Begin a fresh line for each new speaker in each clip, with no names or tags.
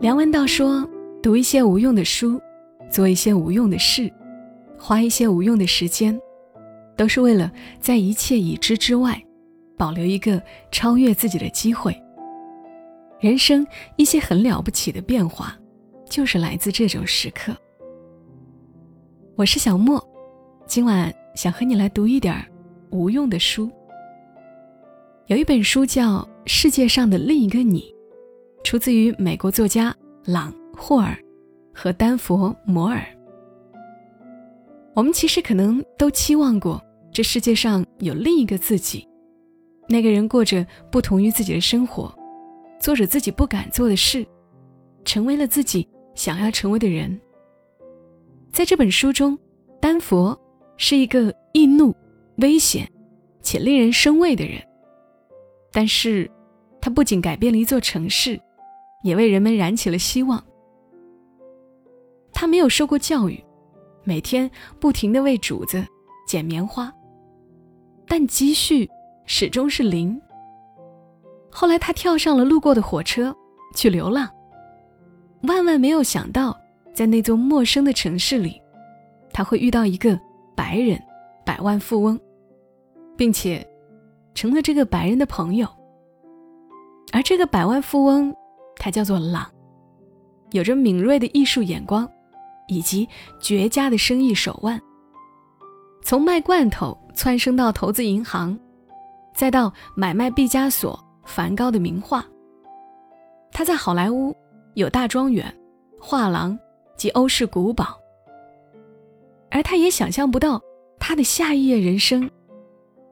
梁文道说：“读一些无用的书，做一些无用的事，花一些无用的时间，都是为了在一切已知之外，保留一个超越自己的机会。人生一些很了不起的变化，就是来自这种时刻。”我是小莫，今晚想和你来读一点无用的书。有一本书叫《世界上的另一个你》。出自于美国作家朗·霍尔和丹佛·摩尔。我们其实可能都期望过，这世界上有另一个自己，那个人过着不同于自己的生活，做着自己不敢做的事，成为了自己想要成为的人。在这本书中，丹佛是一个易怒、危险且令人生畏的人，但是，他不仅改变了一座城市。也为人们燃起了希望。他没有受过教育，每天不停的为主子捡棉花，但积蓄始终是零。后来他跳上了路过的火车去流浪，万万没有想到，在那座陌生的城市里，他会遇到一个白人百万富翁，并且成了这个白人的朋友。而这个百万富翁。他叫做朗，有着敏锐的艺术眼光，以及绝佳的生意手腕。从卖罐头窜升到投资银行，再到买卖毕加索、梵高的名画。他在好莱坞有大庄园、画廊及欧式古堡，而他也想象不到他的下一页人生，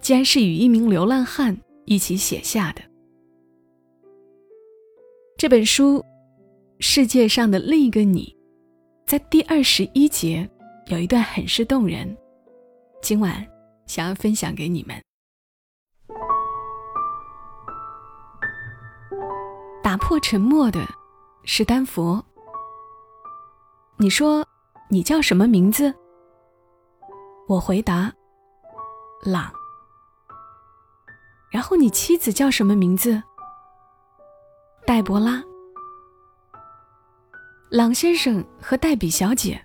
竟然是与一名流浪汉一起写下的。这本书《世界上的另一个你》在第二十一节有一段很是动人，今晚想要分享给你们。打破沉默的是丹佛。你说你叫什么名字？我回答：朗。然后你妻子叫什么名字？黛博拉，朗先生和黛比小姐，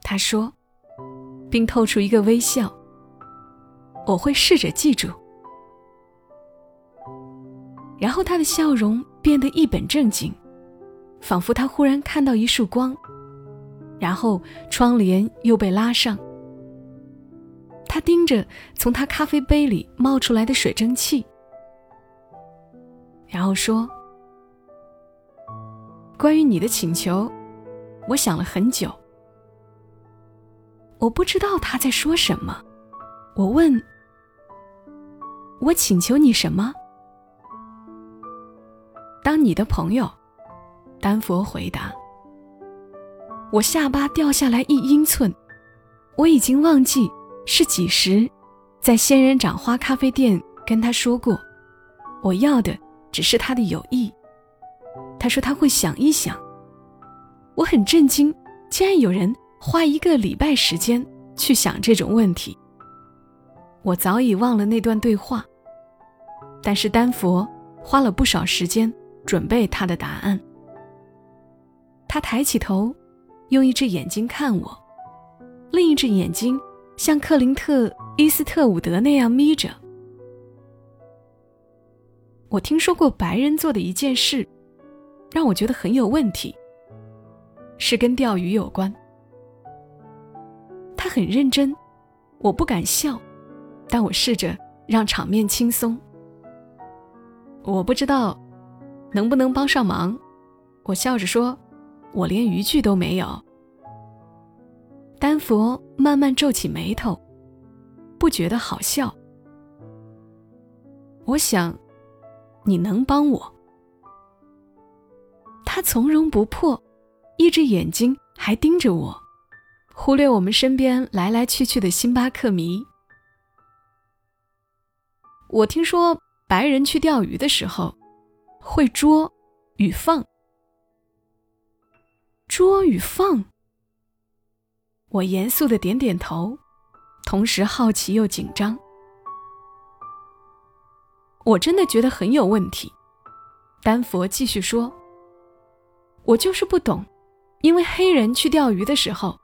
他说，并透出一个微笑。我会试着记住。然后他的笑容变得一本正经，仿佛他忽然看到一束光。然后窗帘又被拉上。他盯着从他咖啡杯里冒出来的水蒸气，然后说。关于你的请求，我想了很久。我不知道他在说什么。我问：“我请求你什么？”当你的朋友，丹佛回答。我下巴掉下来一英寸。我已经忘记是几时，在仙人掌花咖啡店跟他说过，我要的只是他的友谊。他说他会想一想。我很震惊，竟然有人花一个礼拜时间去想这种问题。我早已忘了那段对话，但是丹佛花了不少时间准备他的答案。他抬起头，用一只眼睛看我，另一只眼睛像克林特·伊斯特伍德那样眯着。我听说过白人做的一件事。让我觉得很有问题，是跟钓鱼有关。他很认真，我不敢笑，但我试着让场面轻松。我不知道能不能帮上忙，我笑着说：“我连渔具都没有。”丹佛慢慢皱起眉头，不觉得好笑。我想，你能帮我。他从容不迫，一只眼睛还盯着我，忽略我们身边来来去去的星巴克迷。我听说白人去钓鱼的时候，会捉与放。捉与放。我严肃的点点头，同时好奇又紧张。我真的觉得很有问题。丹佛继续说。我就是不懂，因为黑人去钓鱼的时候，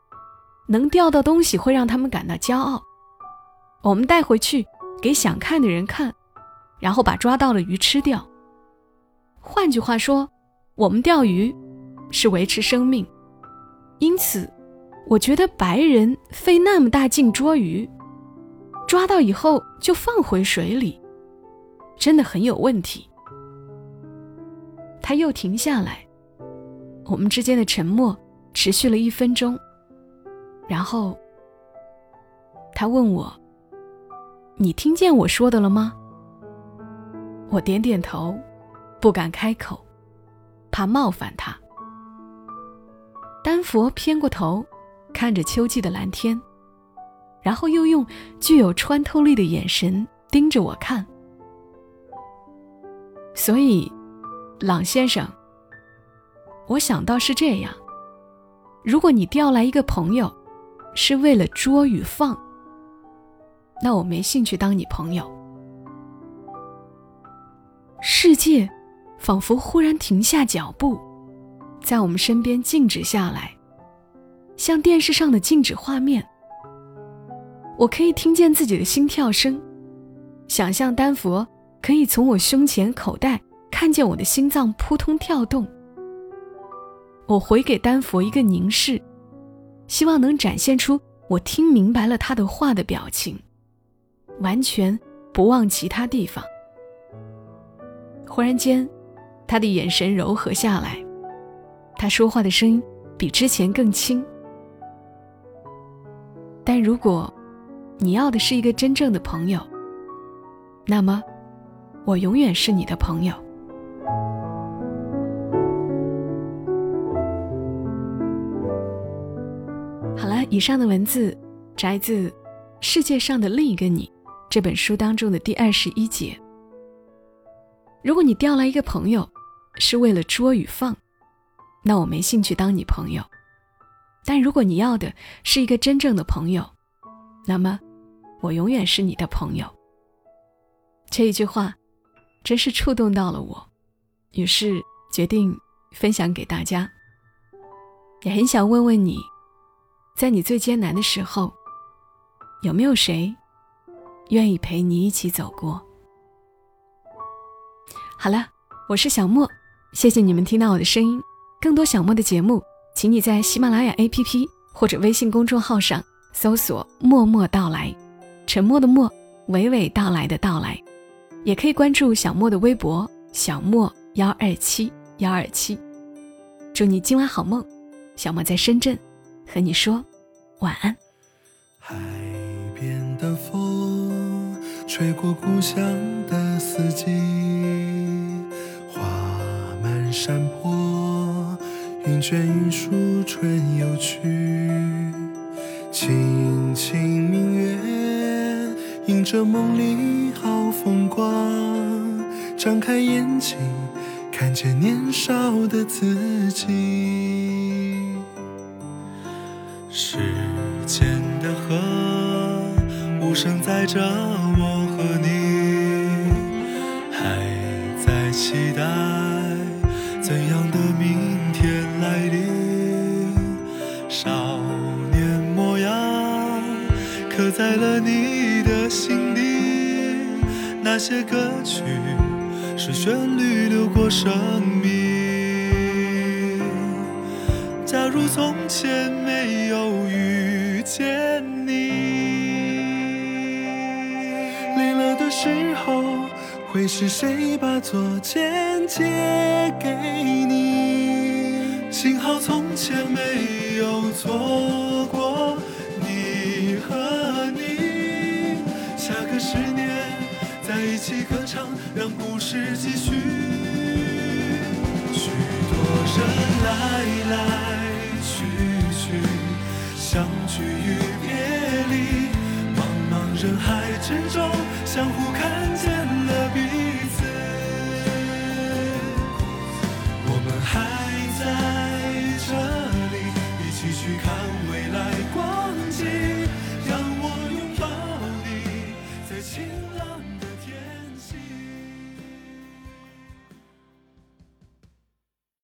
能钓到东西会让他们感到骄傲。我们带回去给想看的人看，然后把抓到的鱼吃掉。换句话说，我们钓鱼是维持生命，因此，我觉得白人费那么大劲捉鱼，抓到以后就放回水里，真的很有问题。他又停下来，我们之间的沉默持续了一分钟，然后他问我。你听见我说的了吗？我点点头，不敢开口，怕冒犯他。丹佛偏过头，看着秋季的蓝天，然后又用具有穿透力的眼神盯着我看。所以，朗先生，我想到是这样：如果你调来一个朋友，是为了捉与放。那我没兴趣当你朋友。世界仿佛忽然停下脚步，在我们身边静止下来，像电视上的静止画面。我可以听见自己的心跳声，想象丹佛可以从我胸前口袋看见我的心脏扑通跳动。我回给丹佛一个凝视，希望能展现出我听明白了他的话的表情。完全不忘其他地方。忽然间，他的眼神柔和下来，他说话的声音比之前更轻。但如果你要的是一个真正的朋友，那么我永远是你的朋友。以上的文字摘自《世界上的另一个你》。这本书当中的第二十一节，如果你调来一个朋友，是为了捉与放，那我没兴趣当你朋友；但如果你要的是一个真正的朋友，那么我永远是你的朋友。这一句话，真是触动到了我，于是决定分享给大家。也很想问问你，在你最艰难的时候，有没有谁？愿意陪你一起走过。好了，我是小莫，谢谢你们听到我的声音。更多小莫的节目，请你在喜马拉雅 APP 或者微信公众号上搜索“默默到来”，沉默的默，娓娓道来的到来。也可以关注小莫的微博“小莫幺二七幺二七”。祝你今晚好梦，小莫在深圳，和你说晚安。
海边的风。吹过故乡的四季，花满山坡，云卷云舒春又去。轻轻明月，映着梦里好风光。张开眼睛，看见年少的自己。时间的河，无声载着我。和你还在期待怎样的明天来临？少年模样刻在了你的心底，那些歌曲是旋律流过生命。假如从前会是谁把左肩借给你？幸好从前没有错过你和你。下个十年在一起歌唱，让故事继续。许多人来来去去，相聚与别离，茫茫人海之中相互看见了。